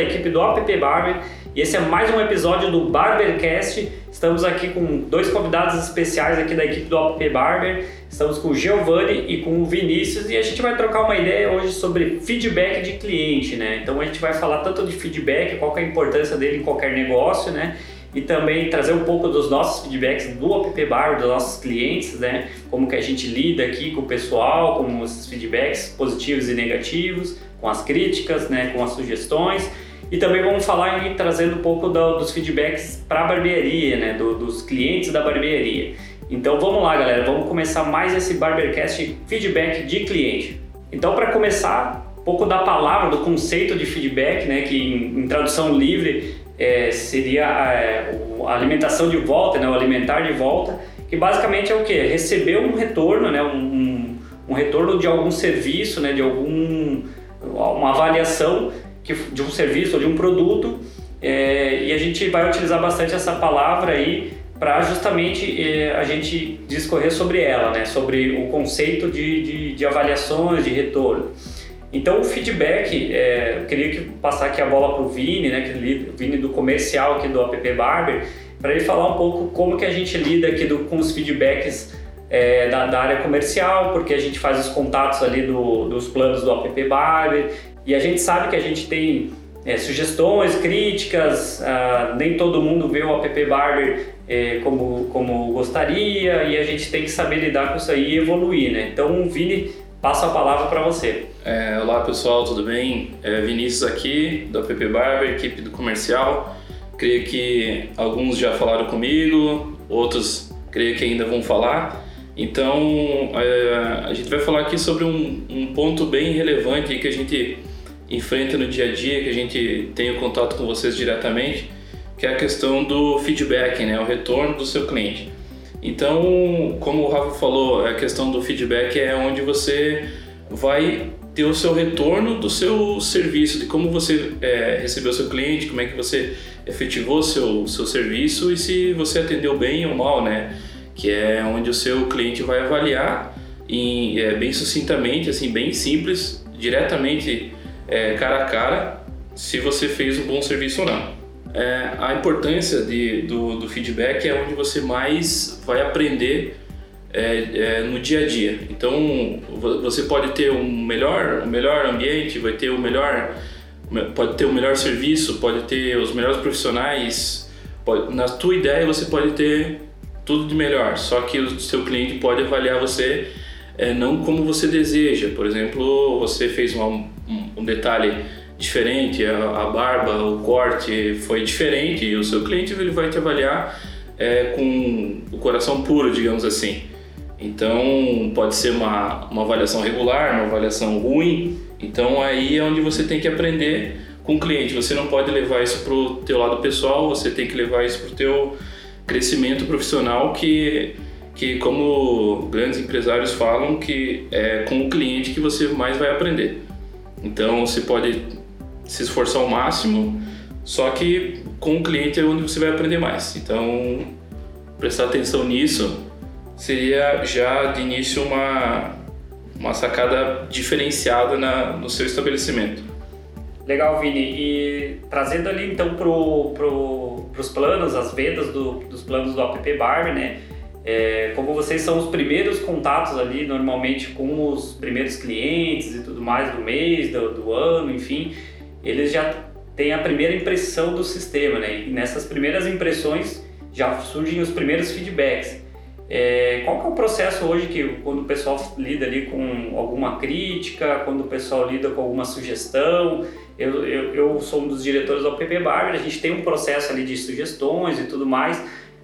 da equipe do App Barber e esse é mais um episódio do Barbercast. Estamos aqui com dois convidados especiais aqui da equipe do App Barber. Estamos com o Giovanni e com o Vinícius e a gente vai trocar uma ideia hoje sobre feedback de cliente, né? Então a gente vai falar tanto de feedback, qual é a importância dele em qualquer negócio, né? e também trazer um pouco dos nossos feedbacks do App Bar, dos nossos clientes, né? Como que a gente lida aqui com o pessoal, com esses feedbacks positivos e negativos, com as críticas, né? Com as sugestões. E também vamos falar e trazendo um pouco do, dos feedbacks para a barbearia, né? Do, dos clientes da barbearia. Então vamos lá, galera. Vamos começar mais esse Barbercast feedback de cliente. Então para começar, um pouco da palavra, do conceito de feedback, né? Que em, em tradução livre é, seria a, é, a, alimentação de volta, né, o alimentar de volta, que basicamente é o que? Receber um retorno, né, um, um, retorno de algum serviço, né, de algum uma avaliação que, de um serviço ou de um produto é, e a gente vai utilizar bastante essa palavra aí para justamente é, a gente discorrer sobre ela, né, sobre o conceito de, de, de avaliações, de retorno. Então o feedback, é, eu queria que passar aqui a bola para o Vini, né, que Vini do comercial aqui do App Barber, para ele falar um pouco como que a gente lida aqui do, com os feedbacks é, da, da, área comercial, porque a gente faz os contatos ali do, dos planos do App Barber e a gente sabe que a gente tem é, sugestões, críticas, ah, nem todo mundo vê o App Barber é, como, como gostaria e a gente tem que saber lidar com isso aí e evoluir, né? Então Vini Passo a palavra para você. É, olá pessoal, tudo bem? É Vinícius aqui, da PP Barber, equipe do comercial. Creio que alguns já falaram comigo, outros creio que ainda vão falar. Então, é, a gente vai falar aqui sobre um, um ponto bem relevante que a gente enfrenta no dia a dia, que a gente tem o contato com vocês diretamente, que é a questão do feedback, né? o retorno do seu cliente. Então, como o Rafa falou, a questão do feedback é onde você vai ter o seu retorno do seu serviço, de como você é, recebeu seu cliente, como é que você efetivou seu seu serviço e se você atendeu bem ou mal, né? Que é onde o seu cliente vai avaliar em, é, bem sucintamente, assim, bem simples, diretamente é, cara a cara, se você fez um bom serviço ou não é, a importância de, do, do, feedback é onde você mais vai aprender é, é, no dia a dia. Então você pode ter um melhor, um melhor ambiente, vai ter o melhor, pode ter o melhor serviço, pode ter os melhores profissionais. Pode, na tua ideia você pode ter tudo de melhor, só que o seu cliente pode avaliar você é, não como você deseja. Por exemplo, você fez uma, um, detalhe diferente, a, a, barba, o corte foi diferente e o seu cliente ele vai te avaliar é, com o coração puro, digamos assim. Então pode ser uma, uma avaliação regular, uma avaliação ruim. Então aí é onde você tem que aprender com o cliente. Você não pode levar isso para o teu lado pessoal, você tem que levar isso para o teu crescimento profissional que que como grandes empresários falam que é com o cliente que você mais vai aprender. Então você pode se esforçar ao máximo, só que com o cliente é onde você vai aprender mais. Então, prestar atenção nisso seria já de início uma, uma sacada diferenciada na, no seu estabelecimento. Legal, Vini. E trazendo ali então para pro, os planos, as vendas do, dos planos do App Barber, né? É, como vocês são os primeiros contatos ali, normalmente com os primeiros clientes e tudo mais do mês, do, do ano, enfim, eles já têm a primeira impressão do sistema, né? E nessas primeiras impressões já surgem os primeiros feedbacks. É, qual que é o processo hoje que quando o pessoal lida ali com alguma crítica, quando o pessoal lida com alguma sugestão? Eu, eu, eu sou um dos diretores do PP Barber, a gente tem um processo ali de sugestões e tudo mais,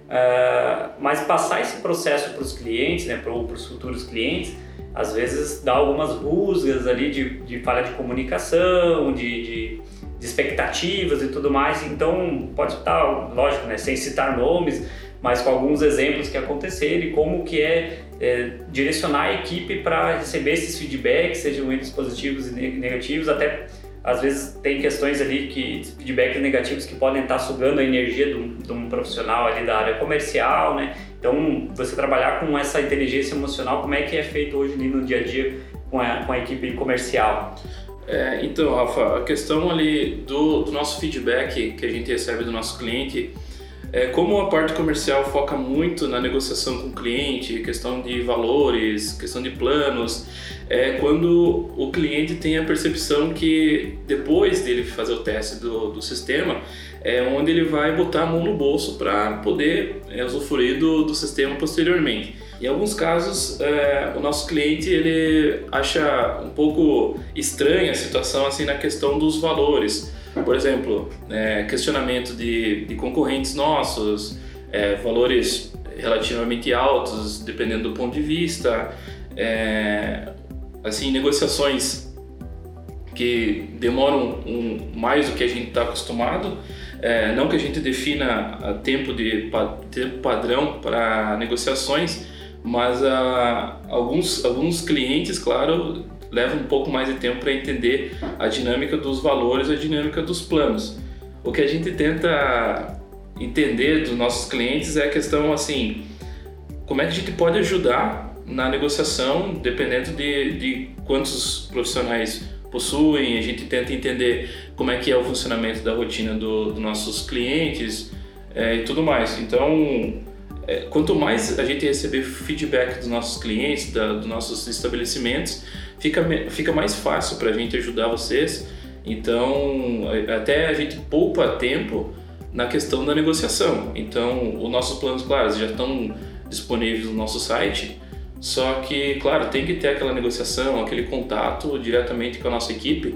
uh, mas passar esse processo para os clientes, né, para os futuros clientes, às vezes dá algumas rusgas ali de, de falha de comunicação, de, de, de, expectativas e tudo mais. Então, pode estar, lógico, né, sem citar nomes, mas com alguns exemplos que aconteceram e como que é, é direcionar a equipe para receber esses feedbacks, sejam eles positivos e negativos, até às vezes tem questões ali que feedbacks negativos que podem estar sugando a energia de um, de um profissional ali da área comercial, né? Então, você trabalhar com essa inteligência emocional, como é que é feito hoje ali no dia a dia com a, com a equipe comercial? É, então, Rafa, a questão ali do, do, nosso feedback que a gente recebe do nosso cliente, é, como a parte comercial foca muito na negociação com o cliente, questão de valores, questão de planos, é quando o cliente tem a percepção que depois dele fazer o teste do, do sistema, é onde ele vai botar a mão no bolso para poder é, usufruir do, do sistema posteriormente. Em alguns casos, é, o nosso cliente ele acha um pouco estranha a situação assim na questão dos valores. Por exemplo, é, questionamento de, de, concorrentes nossos, é, valores relativamente altos, dependendo do ponto de vista, é, assim negociações que demoram um, mais do que a gente está acostumado. É, não que a gente defina tempo de tempo padrão para negociações, mas uh, alguns, alguns clientes, claro, levam um pouco mais de tempo para entender a dinâmica dos valores, a dinâmica dos planos. O que a gente tenta entender dos nossos clientes é a questão assim, como é que a gente pode ajudar na negociação, dependendo de, de quantos profissionais possuem, a gente tenta entender como é que é o funcionamento da rotina dos do nossos clientes é, e tudo mais. Então, é, quanto mais a gente receber feedback dos nossos clientes, da, dos nossos estabelecimentos, fica, fica mais fácil para a gente ajudar vocês. Então, até a gente poupa tempo na questão da negociação. Então, os nossos planos, claro, já estão disponíveis no nosso site. Só que, claro, tem que ter aquela negociação, aquele contato diretamente com a nossa equipe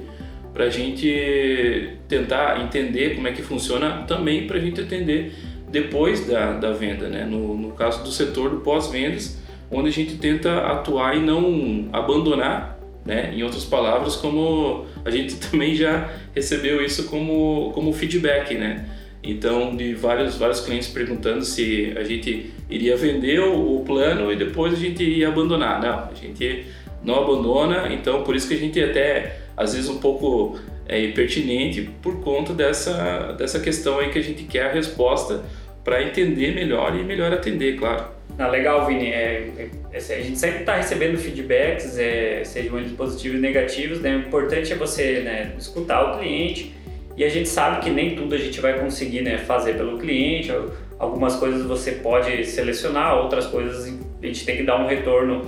para a gente tentar entender como é que funciona também para a gente atender depois da, da venda, né? No, no caso do setor do pós-vendas, onde a gente tenta atuar e não abandonar, né? Em outras palavras, como a gente também já recebeu isso como, como feedback, né? Então, de vários, vários clientes perguntando se a gente iria vender o, plano e depois a gente iria abandonar. Não, a gente não abandona, então por isso que a gente até, às vezes, um pouco é, pertinente por conta dessa, dessa questão aí que a gente quer a resposta para entender melhor e melhor atender, claro. Ah, legal, Vini. É, é, é a gente sempre está recebendo feedbacks, é, sejam eles positivos e negativos. Né? O importante é você né, escutar o cliente e a gente sabe que nem tudo a gente vai conseguir né, fazer pelo cliente. Algumas coisas você pode selecionar, outras coisas a gente tem que dar um retorno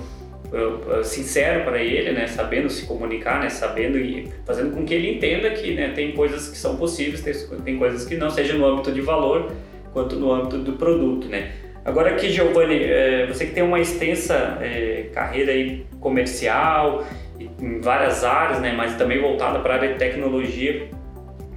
sincero para ele, né, sabendo se comunicar, né, sabendo e fazendo com que ele entenda que né, tem coisas que são possíveis, tem, tem coisas que não, seja no âmbito de valor quanto no âmbito do produto, né. Agora aqui, Giovanni, é, você que tem uma extensa é, carreira aí comercial em várias áreas, né, mas também voltada para a área de tecnologia,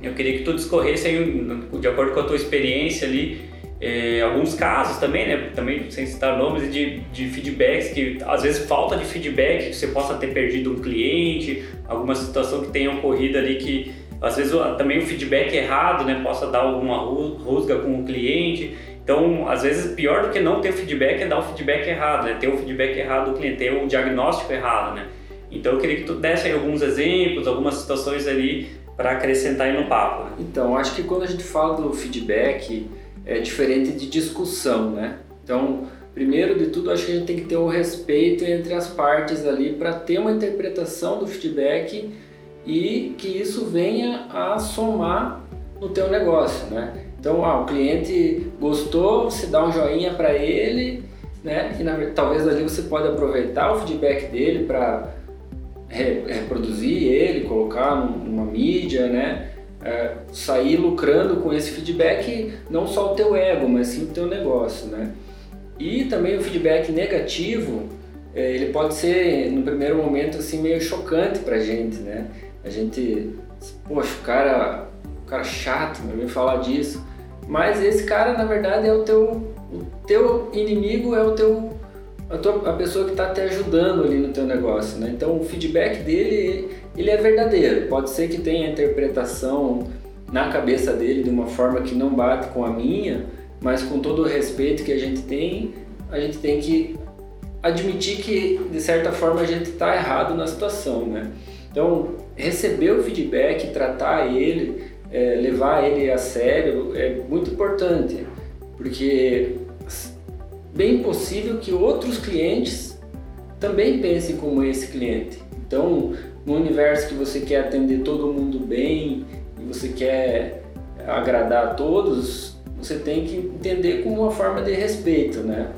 eu queria que tu discorresse aí, de acordo com a tua experiência ali, é, alguns casos também, né, também sem citar nomes, de, de feedbacks que às vezes falta de feedback, que você possa ter perdido um cliente, alguma situação que tenha ocorrido ali que às vezes também o feedback errado, né, possa dar alguma rusga com o cliente. Então, às vezes, pior do que não ter feedback é dar o feedback errado, né? Ter o feedback errado do cliente, ter o diagnóstico errado, né? Então, eu queria que tu desse alguns exemplos, algumas situações ali para acrescentar aí no papo. Né? Então, acho que quando a gente fala do feedback, é diferente de discussão, né? Então, primeiro de tudo, acho que a gente tem que ter o um respeito entre as partes ali para ter uma interpretação do feedback e que isso venha a somar no teu negócio, né? Então, ah, o cliente gostou, você dá um joinha para ele, né? E na, talvez ali você pode aproveitar o feedback dele para re, reproduzir ele, colocar numa mídia, né? É, sair lucrando com esse feedback não só o teu ego, mas sim o teu negócio, né? E também o feedback negativo, é, ele pode ser no primeiro momento assim meio chocante para gente, né? A gente, poxa, o cara, o cara chato, me falar disso. Mas esse cara, na verdade, é o teu, o teu inimigo, é o teu a, tua, a pessoa que está te ajudando ali no teu negócio, né? Então o feedback dele, ele é verdadeiro. Pode ser que tenha interpretação na cabeça dele de uma forma que não bate com a minha, mas com todo o respeito que a gente tem, a gente tem que admitir que de certa forma a gente está errado na situação, né? Então receber o feedback, tratar ele é, levar ele a sério é muito importante, porque bem possível que outros clientes também pensem como esse cliente. Então, no universo que você quer atender todo mundo bem e você quer agradar a todos, você tem que entender como uma forma de respeito, né?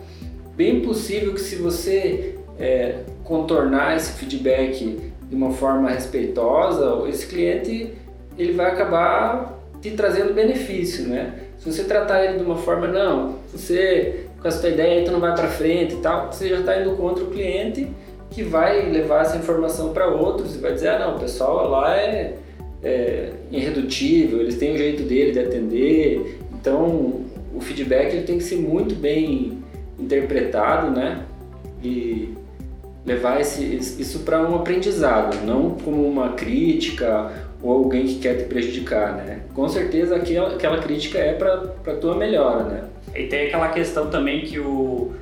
Bem possível que se você é, contornar esse feedback de uma forma respeitosa, esse cliente ele vai acabar te trazendo benefício, né? Se você tratar ele de uma forma, não, você com essa tua ideia tu não vai para frente e tal, você já está indo contra o cliente que vai levar essa informação para outros e vai dizer, ah não, o pessoal lá é, é irredutível, eles têm um jeito dele de atender, então o feedback ele tem que ser muito bem interpretado, né? E levar esse, isso para um aprendizado, não como uma crítica ou alguém que quer te prejudicar, né? Com certeza aquela, aquela crítica é para a tua melhora, né? E tem aquela questão também que o,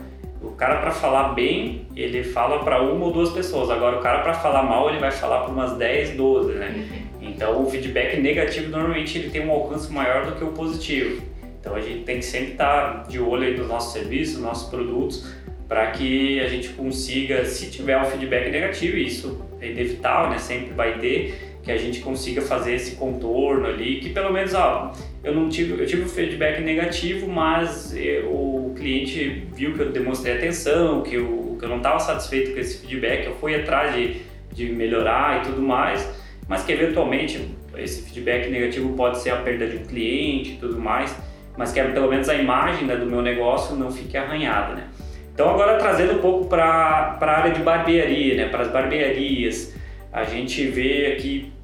o cara para falar bem, ele fala para uma ou duas pessoas. Agora o cara para falar mal, ele vai falar para umas 10, 12, né? Uhum. Então o feedback negativo normalmente ele tem um alcance maior do que o positivo. Então a gente tem que sempre estar tá de olho aí nos nossos serviços, nos nossos produtos, para que a gente consiga, se tiver um feedback negativo, isso é inevitável, né? Sempre vai ter, que a gente consiga fazer esse contorno ali, que pelo menos, ó, eu não tive, eu tive um feedback negativo, mas eu, o cliente viu que eu demonstrei atenção, que eu, que eu não estava satisfeito com esse feedback, eu fui atrás de, de melhorar e tudo mais, mas que eventualmente esse feedback negativo pode ser a perda de um cliente e tudo mais, mas que pelo menos a imagem né, do meu negócio não fique arranhada, né? Então agora trazendo um pouco para a área de barbearia, né, para as barbearias, a gente vê aqui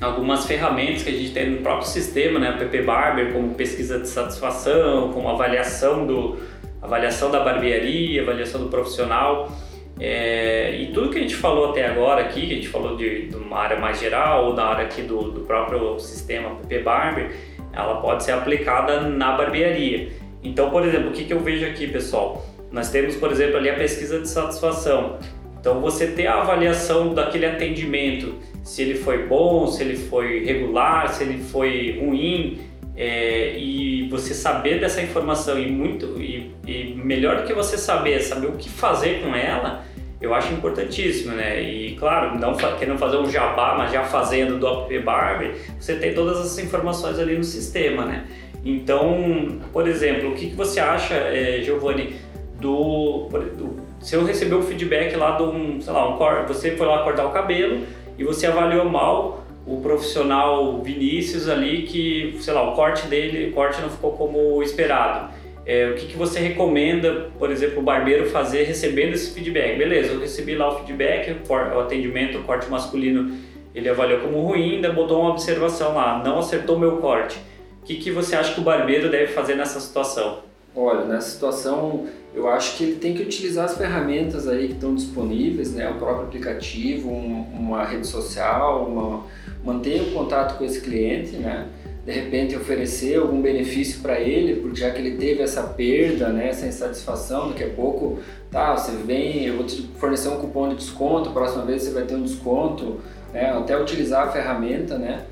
algumas ferramentas que a gente tem no próprio sistema, né, PP Barber, como pesquisa de satisfação, como avaliação do avaliação da barbearia, avaliação do profissional. É, e tudo que a gente falou até agora aqui, que a gente falou de, de uma área mais geral ou da área aqui do, do próprio sistema PP Barber, ela pode ser aplicada na barbearia. Então, por exemplo, o que, que eu vejo aqui, pessoal? Nós temos, por exemplo, ali a pesquisa de satisfação. Então, você ter a avaliação daquele atendimento, se ele foi bom, se ele foi regular, se ele foi ruim, é, e você saber dessa informação e muito e, e melhor do que você saber, saber o que fazer com ela, eu acho importantíssimo, né? E claro, não querendo fazer um jabá, mas já fazendo do app Barber, você tem todas essas informações ali no sistema, né? Então, por exemplo, o que, que você acha, é, Giovanni, do, do, se eu receber um feedback lá de um, sei lá, um você foi lá cortar o cabelo e você avaliou mal o profissional Vinícius ali que, sei lá, o corte dele, o corte não ficou como esperado. É, o que, que você recomenda, por exemplo, o barbeiro fazer recebendo esse feedback? Beleza, eu recebi lá o feedback, o atendimento, o corte masculino, ele avaliou como ruim, ainda botou uma observação lá, não acertou meu corte. O que, que você acha que o barbeiro deve fazer nessa situação? Olha, nessa situação eu acho que ele tem que utilizar as ferramentas aí que estão disponíveis, né? o próprio aplicativo, um, uma rede social, uma, manter o contato com esse cliente, né? de repente oferecer algum benefício para ele, porque já que ele teve essa perda, né, essa insatisfação, daqui a pouco, tá, você vem, eu vou te fornecer um cupom de desconto, próxima vez você vai ter um desconto, né, até utilizar a ferramenta, né,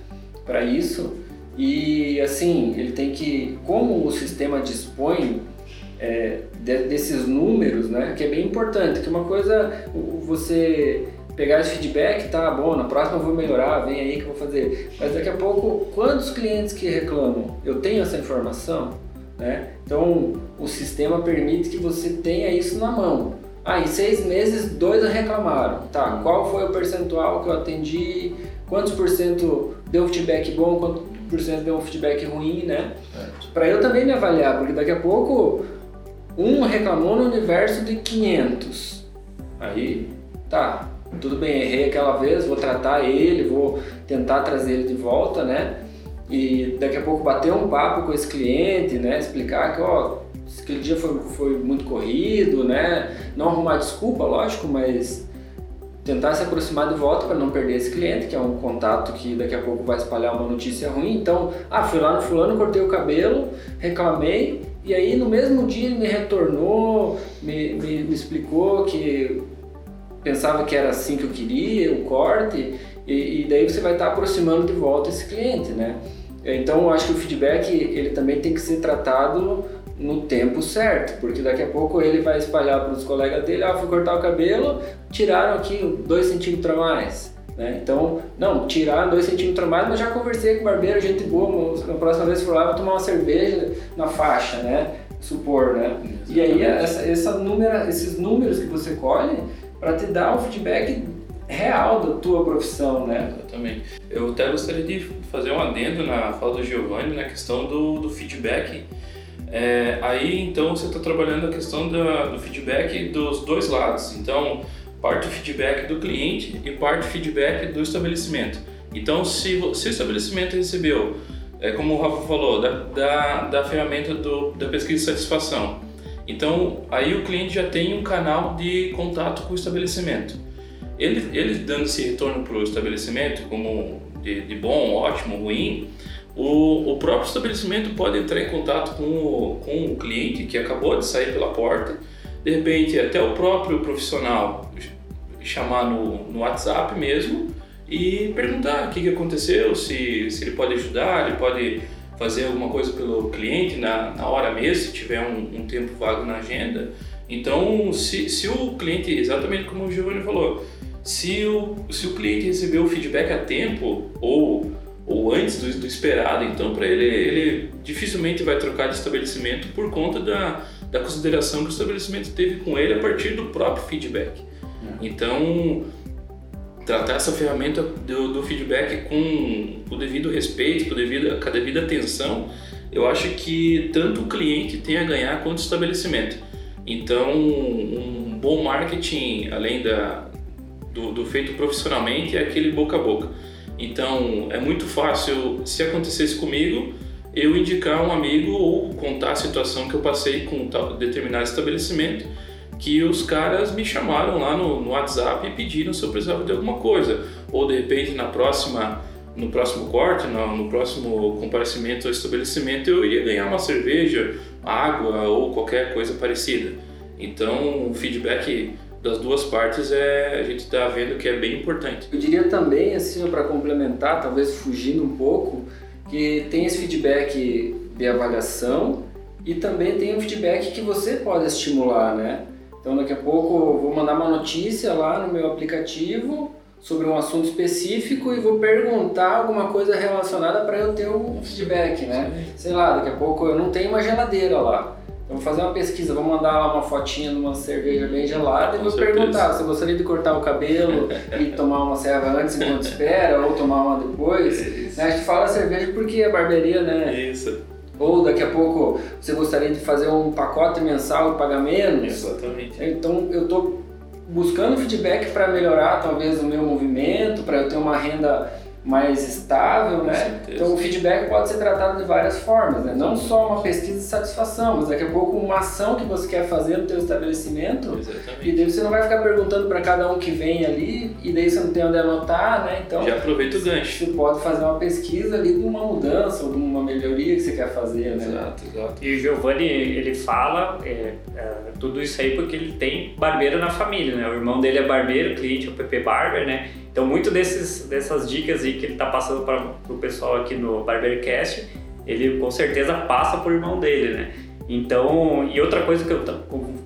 para isso. E assim, ele tem que, como o sistema dispõe é, de, desses números, né, que é bem importante, que uma coisa você pegar esse feedback, tá bom, na próxima eu vou melhorar, vem aí que eu vou fazer. Mas daqui a pouco, quantos clientes que reclamam? Eu tenho essa informação? Né? Então, o sistema permite que você tenha isso na mão. Ah, em seis meses, dois reclamaram. Tá, qual foi o percentual que eu atendi? Quantos por cento deu feedback bom? Quanto 100% deu é um feedback ruim, né? É. Para eu também me avaliar, porque daqui a pouco um reclamou no universo de 500. Aí, tá, tudo bem, errei aquela vez, vou tratar ele, vou tentar trazer ele de volta, né? E daqui a pouco bater um papo com esse cliente, né? Explicar que, ó, aquele dia foi, foi muito corrido, né? Não arrumar desculpa, lógico, mas tentar se aproximar de volta para não perder esse cliente, que é um contato que daqui a pouco vai espalhar uma notícia ruim. Então, ah, fui lá no fulano, cortei o cabelo, reclamei, e aí no mesmo dia ele me retornou, me, me, me explicou que pensava que era assim que eu queria, o corte, e, e daí você vai estar aproximando de volta esse cliente, né? Então eu acho que o feedback ele também tem que ser tratado no tempo certo, porque daqui a pouco ele vai espalhar para os colegas dele, ah, fui cortar o cabelo, tiraram aqui dois centímetros a mais. Né? Então, não, tirar dois centímetros a mais, mas já conversei com o barbeiro, gente boa, na próxima vez for lá, vou tomar uma cerveja na faixa, né? Supor, né? Exatamente. E aí, essa, essa número, esses números que você colhe, para te dar um feedback real da tua profissão, né? Exatamente. Eu até gostaria de fazer um adendo na fala do Giovanni na questão do, do feedback. É, aí, então, você está trabalhando a questão da, do feedback dos dois lados. Então, parte do feedback do cliente e parte do feedback do estabelecimento. Então, se, se o estabelecimento recebeu, é, como o Rafa falou, da, da, da ferramenta do, da pesquisa de satisfação, então aí o cliente já tem um canal de contato com o estabelecimento. Ele, ele dando esse retorno para o estabelecimento, como de, de, bom, ótimo, ruim, o, o próprio estabelecimento pode entrar em contato com o, com o cliente que acabou de sair pela porta de repente até o próprio profissional chamar no, no WhatsApp mesmo e perguntar o que, que aconteceu, se, se ele pode ajudar, ele pode fazer alguma coisa pelo cliente na, na hora mesmo, se tiver um, um tempo vago na agenda. Então, se, se o cliente, exatamente como o Giovanni falou, se o, se o cliente recebeu o feedback a tempo ou, ou antes do, do esperado, então para ele, ele dificilmente vai trocar de estabelecimento por conta da, da consideração que o estabelecimento teve com ele a partir do próprio feedback. É. Então, tratar essa ferramenta do, do feedback com o devido respeito, com, devido, com a devida atenção, eu acho que tanto o cliente tem a ganhar quanto o estabelecimento. Então, um bom marketing, além da, do, do feito profissionalmente, é aquele boca a boca. Então, é muito fácil, se acontecesse comigo, eu indicar um amigo ou contar a situação que eu passei com determinado estabelecimento que os caras me chamaram lá no, no, WhatsApp e pediram se eu precisava de alguma coisa. Ou de repente na próxima no próximo corte no, no próximo comparecimento ao estabelecimento eu iria ganhar uma cerveja água ou qualquer coisa parecida. Então o feedback das duas partes é a gente está vendo que é bem importante eu diria também assim para complementar talvez fugindo um pouco que tem esse feedback de avaliação e também tem um feedback que você pode estimular, né? Então daqui a pouco eu vou mandar uma notícia lá no meu aplicativo sobre um assunto específico e vou perguntar alguma coisa relacionada para eu ter um feedback, né? Sei lá, daqui a pouco eu não tenho uma geladeira lá. Então vou fazer uma pesquisa, vou mandar lá uma fotinha de uma cerveja bem gelada e vou certeza. perguntar, você gostaria de cortar o cabelo e tomar uma serva antes enquanto espera ou tomar uma depois? Né? A gente fala cerveja porque é barbearia, né? Isso. Ou daqui a pouco você gostaria de fazer um pacote mensal de pagamento? Exatamente. Então eu estou buscando feedback para melhorar talvez o meu movimento, para eu ter uma renda mais estável, né? Então o feedback pode ser tratado de várias formas, né? Não só uma pesquisa de satisfação, mas daqui a pouco uma ação que você quer fazer no teu estabelecimento Exatamente. e daí você não vai ficar perguntando para cada um que vem ali e daí você não tem onde anotar, né? Então já aproveita o gancho. Você pode fazer uma pesquisa ali de uma mudança ou de uma melhoria que você quer fazer, né? Exato, exato. E o Giovanni ele fala é, é, tudo isso aí porque ele tem barbeiro na família, né? O irmão dele é barbeiro, cliente é o PP Barber, né? Então, muito desses, dessas dicas aí que ele está passando para o pessoal aqui no Barbercast, ele com certeza passa por irmão dele, né? Então, e outra coisa que eu,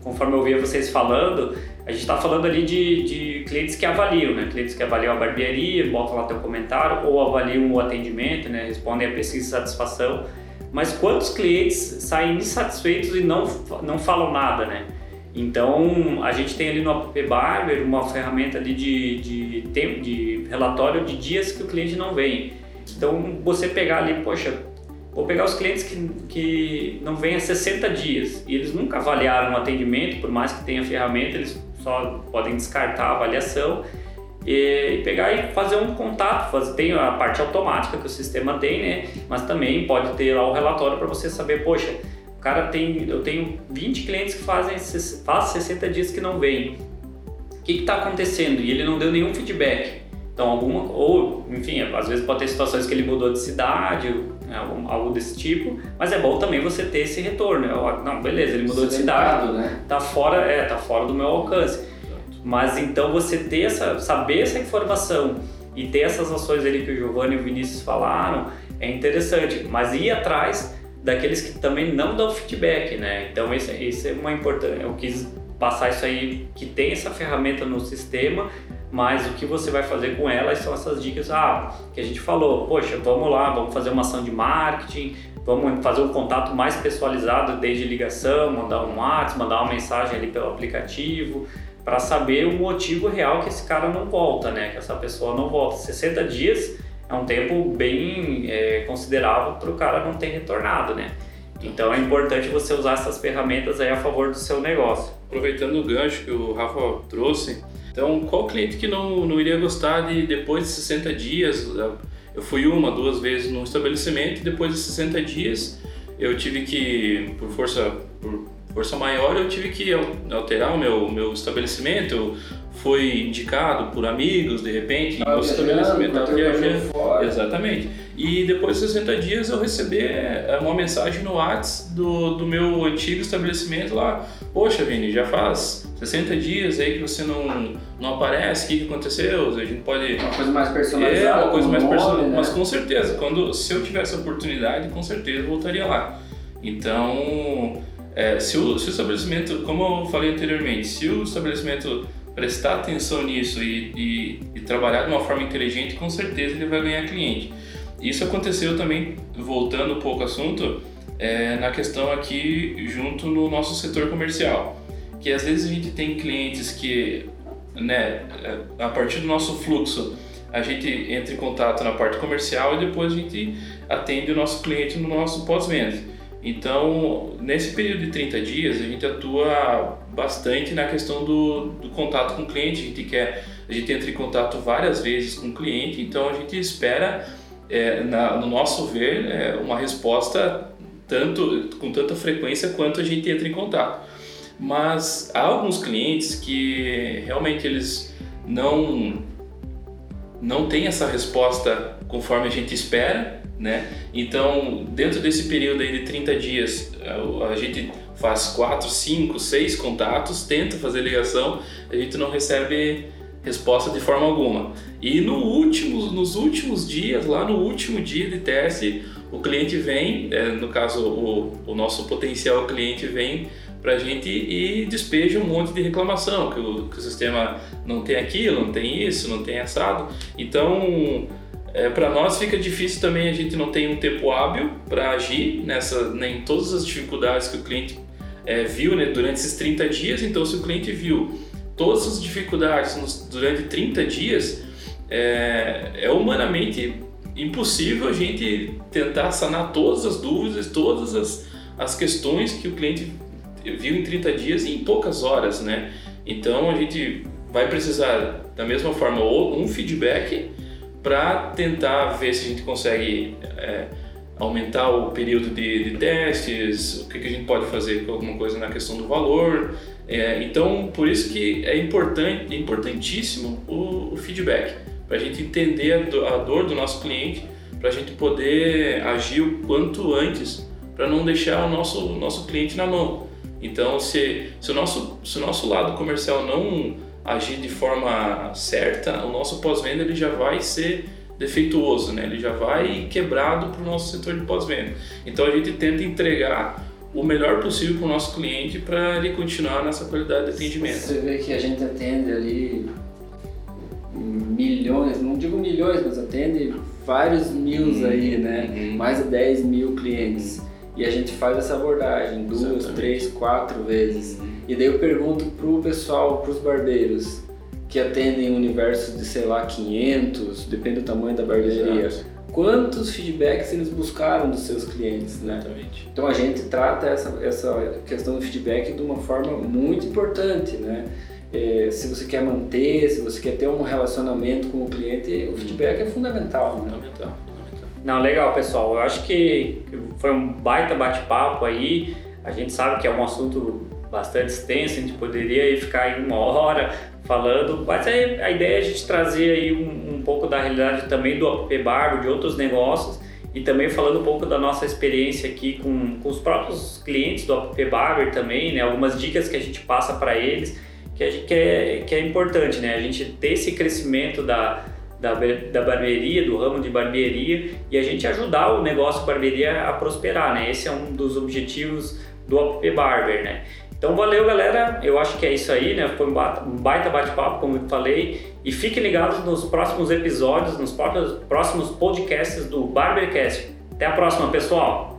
conforme eu ouvia vocês falando, a gente está falando ali de, de, clientes que avaliam, né? Clientes que avaliam a barbearia, botam lá teu comentário, ou avaliam o atendimento, né? Respondem a pesquisa de satisfação. Mas quantos clientes saem insatisfeitos e não, não falam nada, né? Então, a gente tem ali no App Barber uma ferramenta ali de, de, de relatório de dias que o cliente não vem. Então, você pegar ali, poxa, vou pegar os clientes que, que não vêm há 60 dias e eles nunca avaliaram o atendimento, por mais que tenha ferramenta, eles só podem descartar a avaliação e pegar e fazer um contato. Fazer, tem a parte automática que o sistema tem, né? Mas também pode ter lá o relatório para você saber, poxa, cara tem, eu tenho 20 clientes que fazem faz 60 dias que não vêm. O que está acontecendo? E ele não deu nenhum feedback. Então, alguma, ou, enfim, às vezes pode ter situações que ele mudou de cidade, né, algo desse tipo, mas é bom também você ter esse retorno. Né? Não, beleza, ele mudou de cidade, né? tá fora, é, tá fora do meu alcance. Mas então você ter essa, saber essa informação e ter essas ações ali que o Giovanni e o Vinícius falaram é interessante, mas ir atrás daqueles que também não dão feedback, né? Então isso, isso é uma importância. Eu quis passar isso aí que tem essa ferramenta no sistema, mas o que você vai fazer com elas são essas dicas, ah, que a gente falou, poxa, vamos lá, vamos fazer uma ação de marketing, vamos fazer um contato mais personalizado desde ligação, mandar um WhatsApp, mandar uma mensagem ali pelo aplicativo, para saber o motivo real que esse cara não volta, né? Que essa pessoa não volta. 60 dias é um tempo bem é, considerável para o cara não ter retornado, né? Então é importante você usar essas ferramentas aí a favor do seu negócio. Aproveitando o gancho que o Rafa trouxe, então qual cliente que não, não iria gostar de depois de 60 dias? Eu fui uma, duas vezes no estabelecimento e depois de 60 dias eu tive que, por força, por força maior, eu tive que alterar o meu, meu estabelecimento. Eu fui indicado por amigos, de repente, ah, o estabelecimento estava viajando. Exatamente. E depois de 60 dias eu recebi é, uma mensagem no WhatsApp do, do meu antigo estabelecimento lá. Poxa, Vini, já faz 60 dias aí que você não, não aparece, o que, que aconteceu? A gente pode. Uma coisa mais personalizada. É, uma coisa mais personalizada. Né? Mas com certeza, quando, se eu tivesse a oportunidade, com certeza voltaria lá. Então, é, se, o, se o estabelecimento, como eu falei anteriormente, se o estabelecimento prestar atenção nisso e, e, e, trabalhar de uma forma inteligente, com certeza ele vai ganhar cliente. Isso aconteceu também, voltando um pouco ao assunto, é, na questão aqui junto no nosso setor comercial, que às vezes a gente tem clientes que, né, a partir do nosso fluxo, a gente entra em contato na parte comercial e depois a gente atende o nosso cliente no nosso pós-venda. Então, nesse período de 30 dias, a gente atua bastante na questão do, do, contato com o cliente. A gente quer, a gente entra em contato várias vezes com o cliente, então a gente espera, é, na, no nosso ver, é, uma resposta tanto com tanta frequência quanto a gente entra em contato. Mas há alguns clientes que realmente eles não não têm essa resposta conforme a gente espera né? Então, dentro desse período aí de 30 dias, a gente faz 4, 5, 6 contatos, tenta fazer ligação, a gente não recebe resposta de forma alguma. E no último, nos últimos dias, lá no último dia de teste, o cliente vem, é, no caso o, o nosso potencial cliente vem para a gente e despeja um monte de reclamação, que o, que o sistema não tem aquilo, não tem isso, não tem assado. Então é, para nós fica difícil também, a gente não tem um tempo hábil para agir nessa, nem né, todas as dificuldades que o cliente é, viu né, durante esses 30 dias. Então, se o cliente viu todas as dificuldades nos, durante 30 dias, é, é, humanamente impossível a gente tentar sanar todas as dúvidas, todas as, as questões que o cliente viu em 30 dias em poucas horas, né? Então, a gente vai precisar, da mesma forma, um feedback para tentar ver se a gente consegue é, aumentar o período de, de testes, o que, que, a gente pode fazer com alguma coisa na questão do valor. É, então, por isso que é importante, é importantíssimo o, o feedback, para a gente entender a, do, a dor do nosso cliente, para a gente poder agir o quanto antes, para não deixar o nosso, nosso cliente na mão. Então, se, se, o nosso, se o nosso lado comercial não agir de forma certa, o nosso pós-venda ele já vai ser defeituoso, né? ele já vai quebrado para o nosso setor de pós-venda. Então a gente tenta entregar o melhor possível para o nosso cliente para ele continuar nessa qualidade de atendimento. Você vê que a gente atende ali milhões, não digo milhões, mas atende vários mil uhum, aí, né? Uhum. Mais de 10 mil clientes. Uhum. E a gente faz essa abordagem duas, Exatamente. três, quatro vezes. Uhum. E daí eu pergunto pro pessoal, pros barbeiros que atendem um universo de, sei lá, 500, depende do tamanho da barbearia. Exato. Quantos feedbacks eles buscaram dos seus clientes, né? Exatamente. Então a gente trata essa, essa questão do feedback de uma forma muito importante, né? É, se você quer manter, se você quer ter um relacionamento com o cliente, o feedback é fundamental. Né? Fundamental. Não, legal, pessoal. Eu acho que foi um baita bate-papo aí. A gente sabe que é um assunto bastante extenso, a gente poderia ficar aí uma hora falando, mas a ideia é a gente trazer aí um, um pouco da realidade também do app Barbo, de outros negócios e também falando um pouco da nossa experiência aqui com, com os próprios clientes do app Barber também, né? Algumas dicas que a gente passa para eles que, que, é, que é importante, né? A gente ter esse crescimento da, da, da barbearia, do ramo de barbearia e a gente ajudar o negócio barbearia a prosperar, né? Esse é um dos objetivos do App Barber, né? Então valeu galera, eu acho que é isso aí, né? Foi um baita bate-papo, como eu falei. E fiquem ligados nos próximos episódios, nos próximos podcasts do Barbercast. Até a próxima, pessoal!